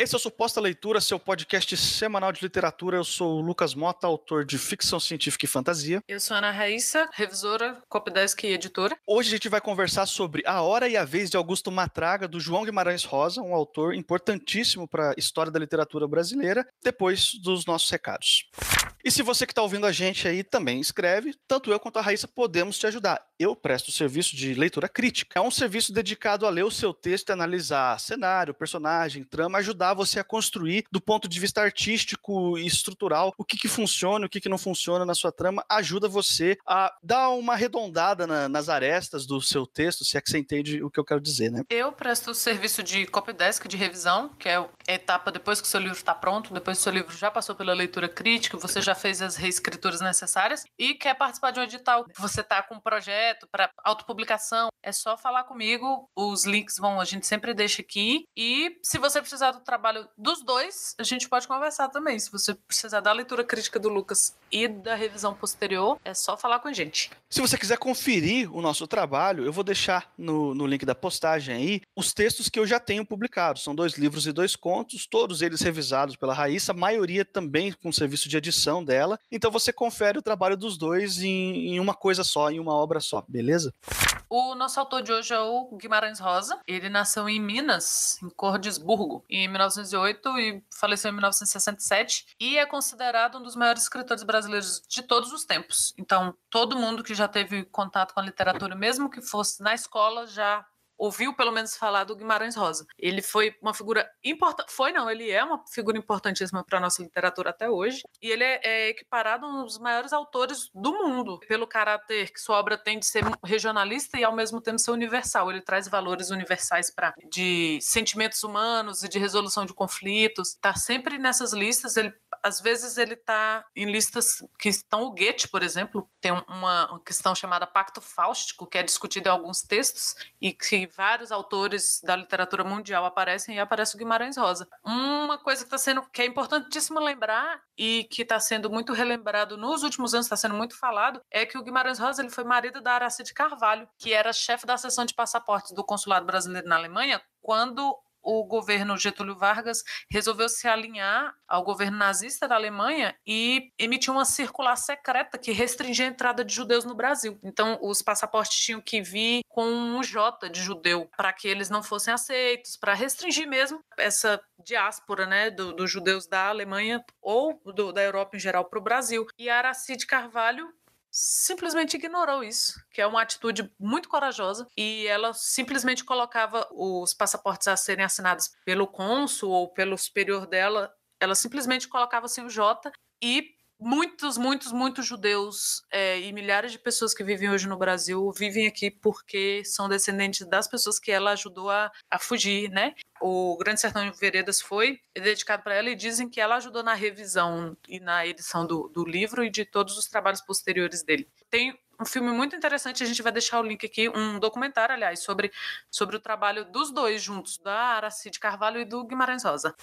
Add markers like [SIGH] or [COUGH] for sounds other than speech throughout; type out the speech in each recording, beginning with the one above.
Esse é o Suposta Leitura, seu podcast semanal de literatura. Eu sou o Lucas Mota, autor de ficção científica e fantasia. Eu sou a Ana Raíssa, revisora, Copdesk e editora. Hoje a gente vai conversar sobre A Hora e a Vez de Augusto Matraga, do João Guimarães Rosa, um autor importantíssimo para a história da literatura brasileira, depois dos nossos recados. E se você que está ouvindo a gente aí também escreve, tanto eu quanto a Raíssa podemos te ajudar. Eu presto o serviço de leitura crítica. É um serviço dedicado a ler o seu texto e analisar cenário, personagem, trama, ajudar você a construir do ponto de vista artístico e estrutural o que, que funciona, o que, que não funciona na sua trama, ajuda você a dar uma arredondada na, nas arestas do seu texto, se é que você entende o que eu quero dizer, né? Eu presto o serviço de copydesk, de revisão, que é a etapa depois que o seu livro está pronto, depois que o seu livro já passou pela leitura crítica, você já já fez as reescrituras necessárias e quer participar de um edital, você está com um projeto para autopublicação, é só falar comigo. Os links vão, a gente sempre deixa aqui. E se você precisar do trabalho dos dois, a gente pode conversar também. Se você precisar da leitura crítica do Lucas e da revisão posterior, é só falar com a gente. Se você quiser conferir o nosso trabalho, eu vou deixar no, no link da postagem aí os textos que eu já tenho publicados. São dois livros e dois contos, todos eles revisados pela Raíssa, a maioria também com serviço de edição dela. Então você confere o trabalho dos dois em, em uma coisa só, em uma obra só, beleza? O nosso autor de hoje é o Guimarães Rosa. Ele nasceu em Minas, em Cordesburgo, em 1908 e faleceu em 1967 e é considerado um dos maiores escritores brasileiros de todos os tempos. Então, todo mundo que já teve contato com a literatura, mesmo que fosse na escola, já ouviu pelo menos falar do Guimarães Rosa. Ele foi uma figura importante, foi não, ele é uma figura importantíssima para a nossa literatura até hoje, e ele é, é, equiparado um dos maiores autores do mundo, pelo caráter que sua obra tem de ser regionalista e ao mesmo tempo ser universal. Ele traz valores universais para de sentimentos humanos e de resolução de conflitos. Está sempre nessas listas, ele às vezes ele está em listas que estão o Goethe, por exemplo, tem uma, uma questão chamada Pacto Fáustico, que é discutida em alguns textos e que vários autores da literatura mundial aparecem e aparece o Guimarães Rosa. Uma coisa que está sendo que é importantíssimo lembrar e que está sendo muito relembrado nos últimos anos, está sendo muito falado, é que o Guimarães Rosa ele foi marido da Aracide Carvalho, que era chefe da seção de passaportes do consulado brasileiro na Alemanha quando o governo Getúlio Vargas resolveu se alinhar ao governo nazista da Alemanha e emitiu uma circular secreta que restringia a entrada de judeus no Brasil. Então, os passaportes tinham que vir com um J de judeu para que eles não fossem aceitos, para restringir mesmo essa diáspora né, dos do judeus da Alemanha ou do, da Europa em geral para o Brasil. E Aracide Carvalho simplesmente ignorou isso, que é uma atitude muito corajosa, e ela simplesmente colocava os passaportes a serem assinados pelo cônsul ou pelo superior dela, ela simplesmente colocava assim o J e muitos, muitos, muitos judeus é, e milhares de pessoas que vivem hoje no Brasil vivem aqui porque são descendentes das pessoas que ela ajudou a, a fugir, né? O Grande Sertão de Veredas foi dedicado para ela e dizem que ela ajudou na revisão e na edição do, do livro e de todos os trabalhos posteriores dele. Tem um filme muito interessante, a gente vai deixar o link aqui, um documentário, aliás, sobre, sobre o trabalho dos dois juntos, da Aracide Carvalho e do Guimarães Rosa.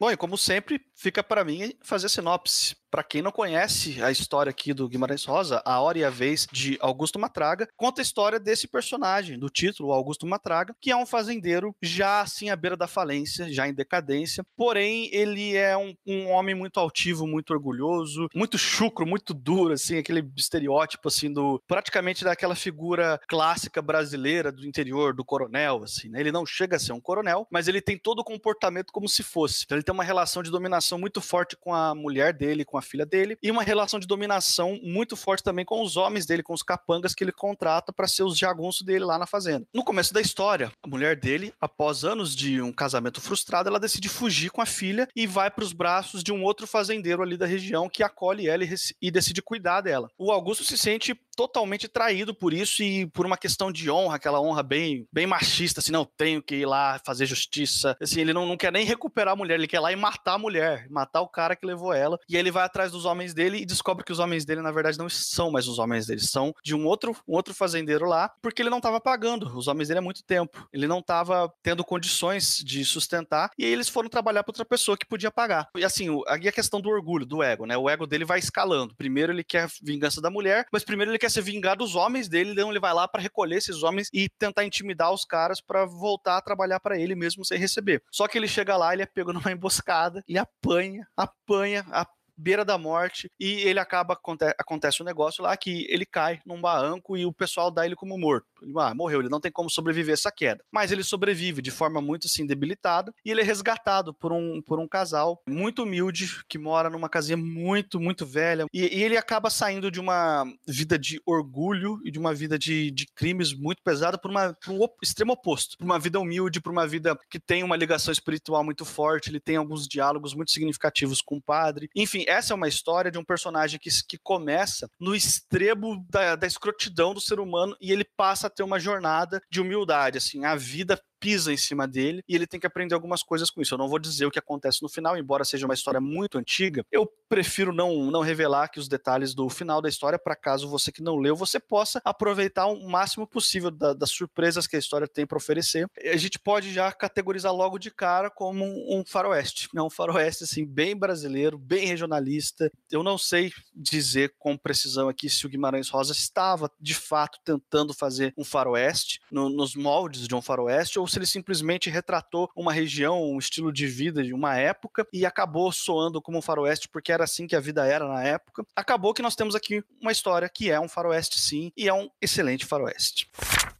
Bom, e como sempre, fica para mim fazer sinopse. Para quem não conhece a história aqui do Guimarães Rosa, A Hora e a Vez de Augusto Matraga, conta a história desse personagem, do título Augusto Matraga, que é um fazendeiro já assim à beira da falência, já em decadência, porém ele é um, um homem muito altivo, muito orgulhoso, muito chucro, muito duro, assim, aquele estereótipo assim do praticamente daquela figura clássica brasileira do interior, do coronel, assim, né? Ele não chega a ser um coronel, mas ele tem todo o comportamento como se fosse. Então ele tem uma relação de dominação muito forte com a mulher dele, com a filha dele, e uma relação de dominação muito forte também com os homens dele, com os capangas que ele contrata para ser os jagunços dele lá na fazenda. No começo da história, a mulher dele, após anos de um casamento frustrado, ela decide fugir com a filha e vai para os braços de um outro fazendeiro ali da região que acolhe ela e, e decide cuidar dela. O Augusto se sente totalmente traído por isso e por uma questão de honra, aquela honra bem, bem machista, assim, não, tenho que ir lá fazer justiça. Assim, ele não, não quer nem recuperar a mulher, ele quer ir lá e matar a mulher, matar o cara que levou ela. E aí ele vai atrás dos homens dele e descobre que os homens dele, na verdade, não são mais os homens dele, são de um outro, um outro fazendeiro lá, porque ele não estava pagando os homens dele há muito tempo. Ele não estava tendo condições de sustentar, e aí eles foram trabalhar para outra pessoa que podia pagar. E assim, aqui a questão do orgulho, do ego, né? O ego dele vai escalando. Primeiro ele quer vingança da mulher, mas primeiro ele quer quer se vingar dos homens dele, então ele vai lá para recolher esses homens e tentar intimidar os caras para voltar a trabalhar para ele mesmo sem receber. Só que ele chega lá, ele é pego numa [LAUGHS] emboscada, ele apanha, apanha, apanha beira da morte e ele acaba acontece um negócio lá que ele cai num barranco e o pessoal dá ele como morto. Ele ah, morreu, ele não tem como sobreviver a essa queda. Mas ele sobrevive de forma muito assim debilitada e ele é resgatado por um, por um casal muito humilde que mora numa casinha muito, muito velha. E, e ele acaba saindo de uma vida de orgulho e de uma vida de, de crimes muito pesada por, uma, por um extremo oposto. Por uma vida humilde, por uma vida que tem uma ligação espiritual muito forte, ele tem alguns diálogos muito significativos com o padre. Enfim, essa é uma história de um personagem que, que começa no extremo da, da escrotidão do ser humano e ele passa a ter uma jornada de humildade, assim, a vida pisa em cima dele e ele tem que aprender algumas coisas com isso. Eu não vou dizer o que acontece no final, embora seja uma história muito antiga. Eu prefiro não, não revelar aqui os detalhes do final da história para caso você que não leu, você possa aproveitar o máximo possível da, das surpresas que a história tem para oferecer. A gente pode já categorizar logo de cara como um, um faroeste. É um faroeste assim bem brasileiro, bem regionalista. Eu não sei dizer com precisão aqui se o Guimarães Rosa estava de fato tentando fazer um faroeste no, nos moldes de um faroeste ou se ele simplesmente retratou uma região, um estilo de vida de uma época e acabou soando como um faroeste porque era assim que a vida era na época. Acabou que nós temos aqui uma história que é um faroeste sim e é um excelente faroeste.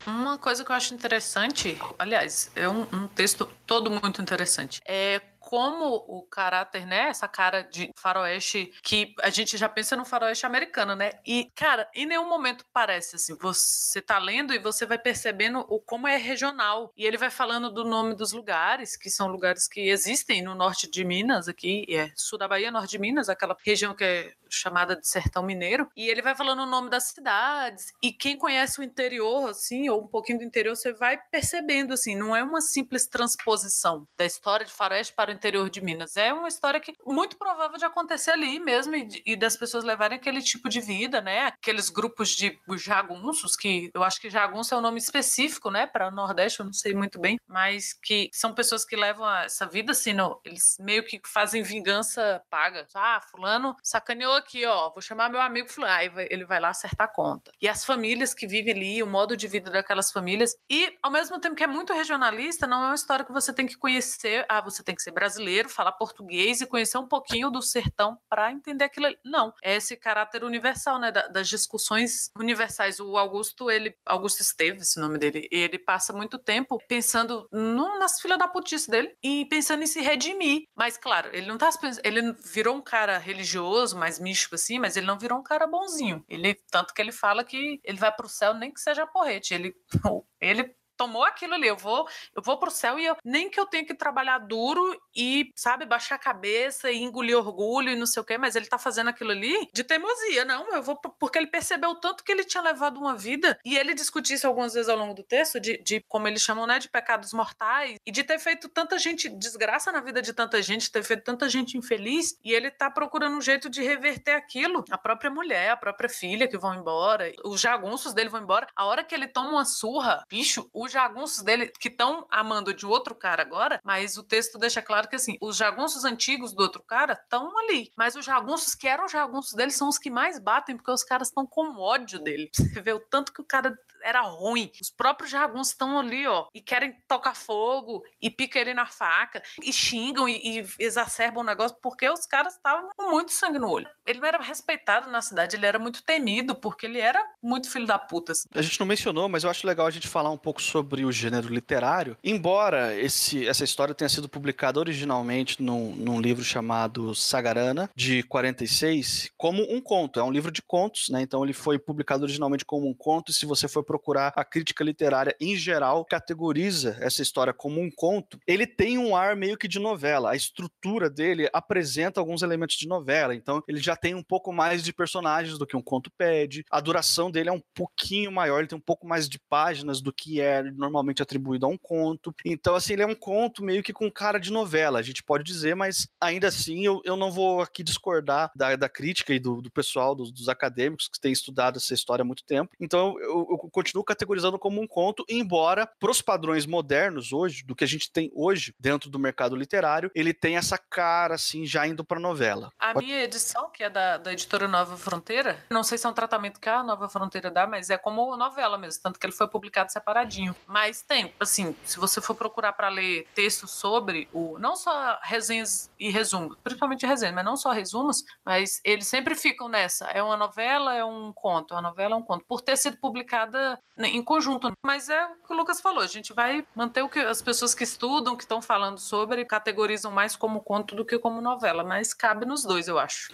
Uma coisa que eu acho interessante, aliás, é um, um texto todo muito interessante, é como o caráter, né? Essa cara de faroeste que a gente já pensa no faroeste americano, né? E, cara, em nenhum momento parece assim. Você tá lendo e você vai percebendo o como é regional. E ele vai falando do nome dos lugares, que são lugares que existem no norte de Minas, aqui, é sul da Bahia, norte de Minas, aquela região que é chamada de Sertão Mineiro. E ele vai falando o nome das cidades. E quem conhece o interior, assim, ou um pouquinho do interior, você vai percebendo, assim, não é uma simples transposição da história de faroeste para o interior de Minas. É uma história que muito provável de acontecer ali mesmo e, e das pessoas levarem aquele tipo de vida, né? Aqueles grupos de jagunços, que eu acho que jagunço é um nome específico, né, para o Nordeste, eu não sei muito bem, mas que são pessoas que levam essa vida assim, não, eles meio que fazem vingança paga. Ah, fulano sacaneou aqui, ó, vou chamar meu amigo fulano, aí ele vai lá acertar a conta. E as famílias que vivem ali, o modo de vida daquelas famílias, e ao mesmo tempo que é muito regionalista, não é uma história que você tem que conhecer, ah, você tem que ser brasileiro brasileiro, falar português e conhecer um pouquinho do sertão para entender aquilo. Ali. Não, é esse caráter universal, né, das discussões universais. O Augusto, ele, Augusto Esteves, esse nome dele, ele passa muito tempo pensando no, nas filas da putice dele e pensando em se redimir. Mas claro, ele não tá ele virou um cara religioso, mais místico assim, mas ele não virou um cara bonzinho. Ele tanto que ele fala que ele vai pro céu nem que seja porrete. Ele [LAUGHS] ele tomou aquilo ali, eu vou, eu vou pro céu e eu, nem que eu tenha que trabalhar duro e, sabe, baixar a cabeça e engolir orgulho e não sei o quê, mas ele tá fazendo aquilo ali de teimosia, não, eu vou porque ele percebeu tanto que ele tinha levado uma vida e ele discutiu isso algumas vezes ao longo do texto de, de como eles chamam, né, de pecados mortais e de ter feito tanta gente desgraça na vida de tanta gente, ter feito tanta gente infeliz e ele tá procurando um jeito de reverter aquilo. A própria mulher, a própria filha que vão embora, os jagunços dele vão embora. A hora que ele toma uma surra, bicho, o os jagunços dele, que estão amando de outro cara agora, mas o texto deixa claro que assim, os jagunços antigos do outro cara estão ali. Mas os jagunços que eram jagunços dele são os que mais batem, porque os caras estão com ódio dele. Você vê o tanto que o cara era ruim. Os próprios jagunços estão ali, ó, e querem tocar fogo, e pica ele na faca, e xingam e, e exacerbam o negócio, porque os caras estavam com muito sangue no olho. Ele era respeitado na cidade, ele era muito temido, porque ele era muito filho da puta. Assim. A gente não mencionou, mas eu acho legal a gente falar um pouco sobre o gênero literário. Embora esse, essa história tenha sido publicada originalmente num, num livro chamado Sagarana, de 46, como um conto. É um livro de contos, né? Então ele foi publicado originalmente como um conto, e se você for procurar a crítica literária em geral, categoriza essa história como um conto, ele tem um ar meio que de novela. A estrutura dele apresenta alguns elementos de novela, então ele já tem um pouco mais de personagens do que um conto pede. A duração dele é um pouquinho maior, ele tem um pouco mais de páginas do que é normalmente atribuído a um conto. Então, assim, ele é um conto meio que com cara de novela, a gente pode dizer, mas ainda assim eu, eu não vou aqui discordar da, da crítica e do, do pessoal, dos, dos acadêmicos que têm estudado essa história há muito tempo. Então, eu, eu continuo categorizando como um conto, embora pros padrões modernos hoje, do que a gente tem hoje dentro do mercado literário, ele tem essa cara assim já indo para novela. A minha edição, que é da, da editora Nova Fronteira, não sei se é um tratamento que a Nova Fronteira dá, mas é como novela mesmo, tanto que ele foi publicado separadinho. Mas tem, assim, se você for procurar para ler textos sobre o não só resenhas e resumos, principalmente resenhas, mas não só resumos, mas eles sempre ficam nessa, é uma novela, é um conto, a novela é um conto, por ter sido publicada em conjunto. Mas é o que o Lucas falou, a gente vai manter o que as pessoas que estudam, que estão falando sobre, categorizam mais como conto do que como novela, mas cabe nos dois, eu acho.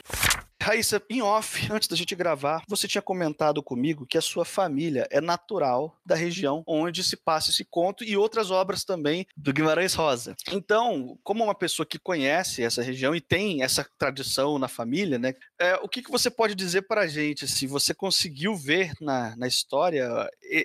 Raíssa, em off, [LAUGHS] antes da gente gravar, você tinha comentado comigo que a sua família é natural da região onde se passa esse conto e outras obras também do Guimarães Rosa. Então, como uma pessoa que conhece essa região e tem essa tradição na família, né? É, o que, que você pode dizer para a gente? Se você conseguiu ver na, na história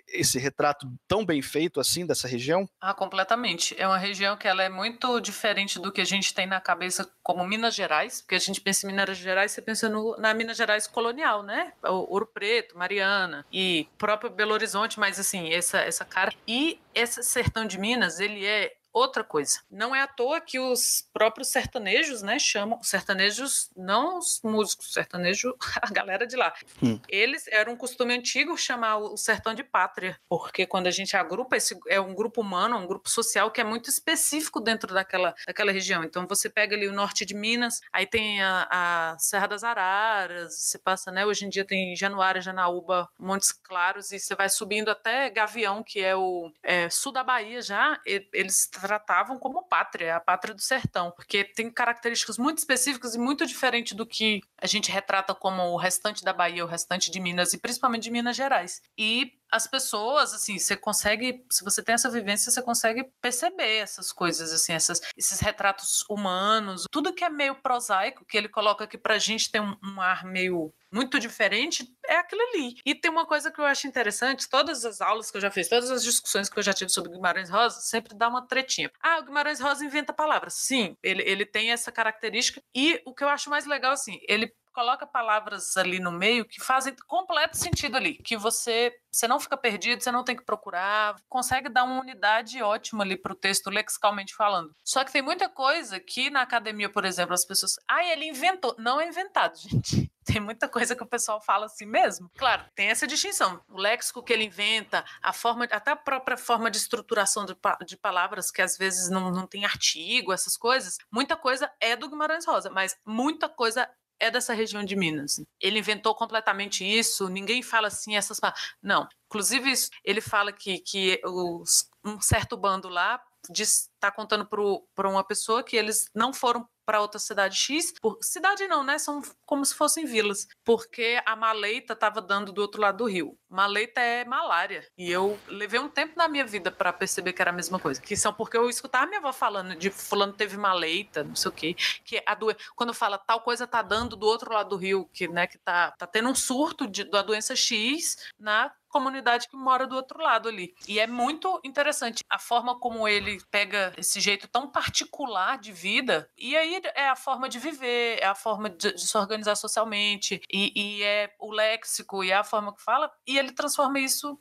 esse retrato tão bem feito assim dessa região? Ah, completamente. É uma região que ela é muito diferente do que a gente tem na cabeça como Minas Gerais, porque a gente pensa em Minas Gerais, você pensa no, na Minas Gerais colonial, né? O Ouro Preto, Mariana e próprio Belo Horizonte, mas assim, essa, essa cara. E esse sertão de Minas, ele é outra coisa. Não é à toa que os próprios sertanejos, né, chamam sertanejos, não os músicos, sertanejo, [LAUGHS] a galera de lá. Hum. Eles era um costume antigo chamar o sertão de pátria, porque quando a gente agrupa esse é um grupo humano, um grupo social que é muito específico dentro daquela, daquela região. Então você pega ali o norte de Minas, aí tem a, a Serra das Araras, você passa, né, hoje em dia tem Januária, Janaúba, Montes Claros e você vai subindo até Gavião, que é o é, sul da Bahia já, eles tratavam como pátria, a pátria do sertão, porque tem características muito específicas e muito diferentes do que a gente retrata como o restante da Bahia, o restante de Minas e principalmente de Minas Gerais. E as pessoas, assim, você consegue, se você tem essa vivência, você consegue perceber essas coisas, assim, essas, esses retratos humanos, tudo que é meio prosaico, que ele coloca aqui pra gente tem um, um ar meio muito diferente, é aquilo ali. E tem uma coisa que eu acho interessante, todas as aulas que eu já fiz, todas as discussões que eu já tive sobre Guimarães Rosa, sempre dá uma tretinha. Ah, o Guimarães Rosa inventa palavras. Sim, ele, ele tem essa característica. E o que eu acho mais legal, assim, ele coloca palavras ali no meio que fazem completo sentido ali, que você você não fica perdido, você não tem que procurar, consegue dar uma unidade ótima ali para o texto lexicalmente falando. Só que tem muita coisa que na academia, por exemplo, as pessoas, ah, ele inventou, não é inventado, [LAUGHS] gente. [LAUGHS] Tem muita coisa que o pessoal fala assim mesmo. Claro, tem essa distinção. O léxico que ele inventa, a forma, até a própria forma de estruturação de, de palavras, que às vezes não, não tem artigo, essas coisas, muita coisa é do Guimarães Rosa, mas muita coisa é dessa região de Minas. Ele inventou completamente isso, ninguém fala assim essas palavras. Não. Inclusive, ele fala que, que os, um certo bando lá está contando para uma pessoa que eles não foram para outra cidade X. Por, cidade não, né? São como se fossem vilas. Porque a maleita estava dando do outro lado do rio. Maleita é malária. E eu levei um tempo na minha vida para perceber que era a mesma coisa. Que são porque eu escutava minha avó falando de fulano teve maleita, não sei o quê. Que a do... quando fala tal coisa tá dando do outro lado do rio, que, né, que tá, tá tendo um surto de, da doença X na comunidade que mora do outro lado ali. E é muito interessante a forma como ele pega esse jeito tão particular de vida, e aí é a forma de viver, é a forma de, se organizar socialmente, e, e, é o léxico, e é a forma que fala, e ele transforma isso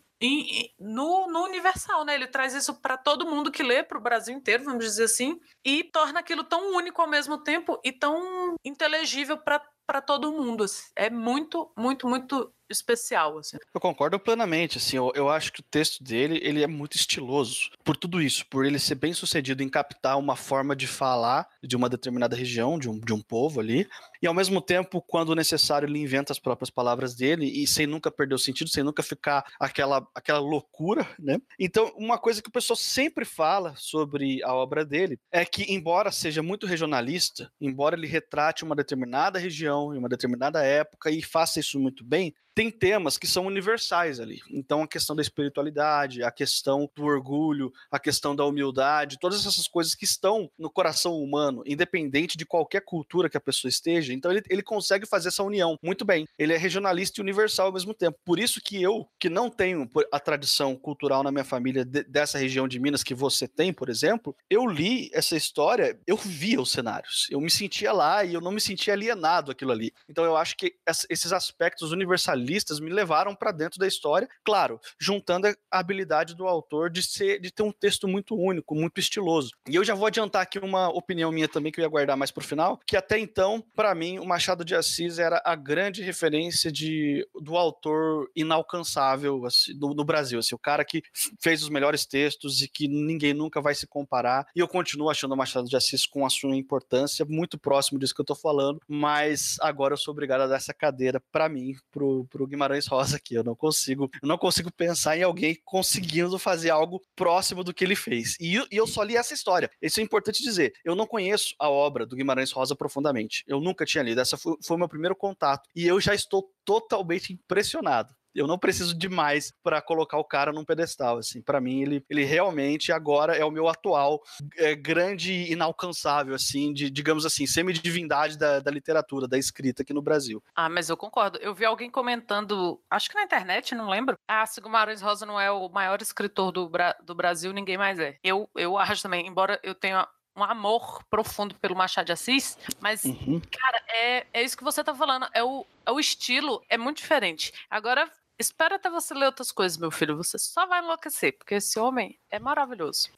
no, no, universal, né? Ele traz isso para todo mundo que lê, para o Brasil inteiro, vamos dizer assim, e torna aquilo tão único ao mesmo tempo e tão inteligível para todo mundo. É muito, muito, muito especial, assim. Eu concordo plenamente, assim, eu, eu, acho que o texto dele, ele é muito estiloso, por tudo isso, por ele ser bem sucedido em captar uma forma de falar de uma determinada região, de um, de um povo ali, e ao mesmo tempo, quando necessário, ele inventa as próprias palavras dele, e sem nunca perder o sentido, sem nunca ficar aquela, aquela loucura, né? Então, uma coisa que o pessoal sempre fala sobre a obra dele é que, embora seja muito regionalista, embora ele retrate uma determinada região, em uma determinada época, e faça isso muito bem, tem temas que são universais ali. Então, a questão da espiritualidade, a questão do orgulho, a questão da humildade, todas essas coisas que estão no coração humano, independente de qualquer cultura que a pessoa esteja, Então ele, ele consegue fazer essa união muito bem. Ele é regionalista e universal ao mesmo tempo. Por isso que eu, que não tenho a tradição cultural na minha família de, dessa região de Minas que você tem, por exemplo, eu li essa história, eu via os cenários. Eu me sentia lá e eu não me sentia alienado aquilo ali. Então eu acho que esses aspectos universalistas me levaram para dentro da história, claro, juntando a habilidade do autor de ser de ter um texto muito único, muito estiloso. E eu já vou adiantar aqui uma opinião minha também que eu ia guardar mais pro final, que até então, para mim, o Machado de Assis era a grande referência de do autor inalcançável assim, do, do Brasil, assim, o cara que fez os melhores textos e que ninguém nunca vai se comparar. E eu continuo achando o Machado de Assis com a sua importância muito próximo disso que eu tô falando, mas agora eu sou obrigado a dar essa cadeira para mim, pro, pro Guimarães Rosa aqui. Eu não consigo, eu não consigo pensar em alguém conseguindo fazer algo próximo do que ele fez. E, e eu só li essa história. Isso é importante dizer. Eu não conheço a obra do Guimarães Rosa profundamente. Eu nunca tinha lido. Essa foi, foi o meu primeiro contato. E eu já estou totalmente impressionado eu não preciso de mais para colocar o cara num pedestal, assim. Para mim, ele, ele realmente agora é o meu atual é, grande inalcançável, assim, de, digamos assim, semidivindade da, da literatura, da escrita aqui no Brasil. Ah, mas eu concordo. Eu vi alguém comentando, acho que na internet, não lembro. Ah, se Guimarães Rosa não é o maior escritor do, Bra do Brasil, ninguém mais é. Eu, eu acho também, embora eu tenha um amor profundo pelo Machado de Assis, mas, uhum. cara, é, é isso que você tá falando. É o, é o estilo, é muito diferente. Agora, Espera até você ler outras coisas, meu filho. Você só vai enlouquecer, porque esse homem é maravilhoso.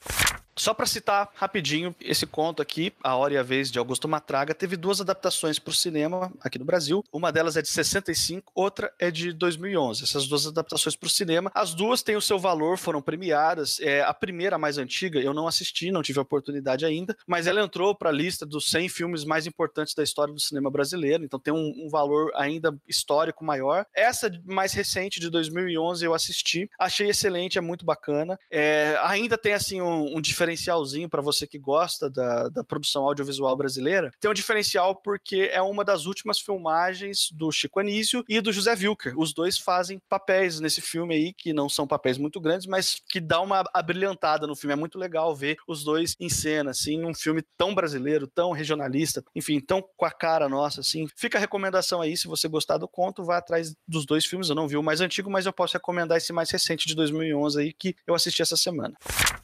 Só para citar rapidinho esse conto aqui, A Hora e a Vez de Augusto Matraga, teve duas adaptações para o cinema aqui no Brasil. Uma delas é de 65, outra é de 2011. Essas duas adaptações para o cinema, as duas têm o seu valor, foram premiadas. É, a primeira, a mais antiga, eu não assisti, não tive a oportunidade ainda, mas ela entrou para a lista dos 100 filmes mais importantes da história do cinema brasileiro, então tem um, um valor ainda histórico maior. Essa mais recente, de 2011, eu assisti, achei excelente, é muito bacana. É, ainda tem assim um, um diferencial diferencialzinho para você que gosta da, da produção audiovisual brasileira. Tem um diferencial porque é uma das últimas filmagens do Chico Anísio e do José Wilker. Os dois fazem papéis nesse filme aí, que não são papéis muito grandes, mas que dá uma abrilhantada no filme. É muito legal ver os dois em cena, assim, num filme tão brasileiro, tão regionalista, enfim, tão com a cara nossa, assim. Fica a recomendação aí, se você gostar do conto, vá atrás dos dois filmes. Eu não vi o mais antigo, mas eu posso recomendar esse mais recente de 2011 aí, que eu assisti essa semana.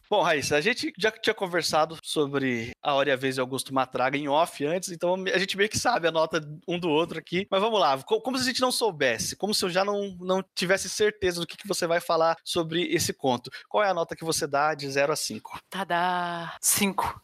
Bom, Raíssa, a gente já tinha conversado sobre a Hora e a Vez de Augusto Matraga em off antes, então a gente meio que sabe a nota um do outro aqui. Mas vamos lá, como se a gente não soubesse, como se eu já não, não tivesse certeza do que, que você vai falar sobre esse conto. Qual é a nota que você dá de 0 a 5? Tadá! 5.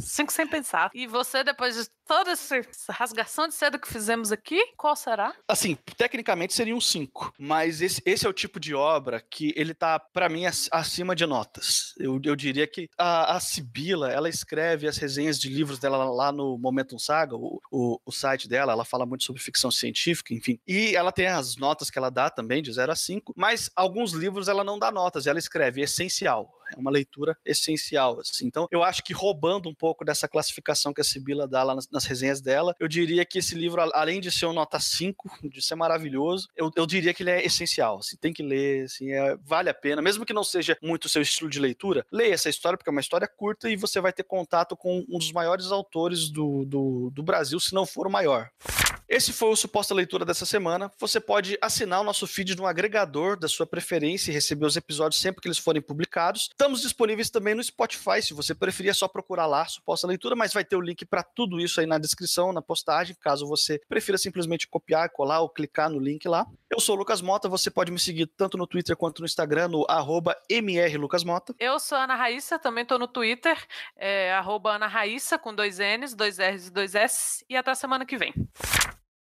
5 sem pensar. E você, depois de toda essa rasgação de seda que fizemos aqui, qual será? Assim, tecnicamente seria um 5, mas esse, esse é o tipo de obra que ele tá, para mim, acima de notas. Eu eu, eu diria que a, a Sibila, ela escreve as resenhas de livros dela lá no Momentum Saga, o, o, o, site dela, ela fala muito sobre ficção científica, enfim. E ela tem as notas que ela dá também, de 0 a 5, mas alguns livros ela não dá notas, ela escreve essencial é uma leitura essencial. Assim. Então, eu acho que roubando um pouco dessa classificação que a Sibila dá lá nas, nas, resenhas dela, eu diria que esse livro, além de ser um nota 5, de ser maravilhoso, eu, eu diria que ele é essencial. Assim, tem que ler, assim, é, vale a pena, mesmo que não seja muito o seu estilo de leitura, leia essa história, porque é uma história curta e você vai ter contato com um dos maiores autores do, do, do Brasil, se não for o maior. Esse foi o Suposta Leitura dessa semana. Você pode assinar o nosso feed no agregador da sua preferência e receber os episódios sempre que eles forem publicados. Estamos disponíveis também no Spotify, se você preferir é só procurar lá Suposta Leitura, mas vai ter o link para tudo isso aí na descrição, na postagem, caso você prefira simplesmente copiar, colar ou clicar no link lá. Eu sou o Lucas Mota, você pode me seguir tanto no Twitter quanto no Instagram, no mrlucasmota. Eu sou Ana Raíssa, também estou no Twitter, é, Ana Raíssa, com dois N's, dois R's e dois S, e até semana que vem.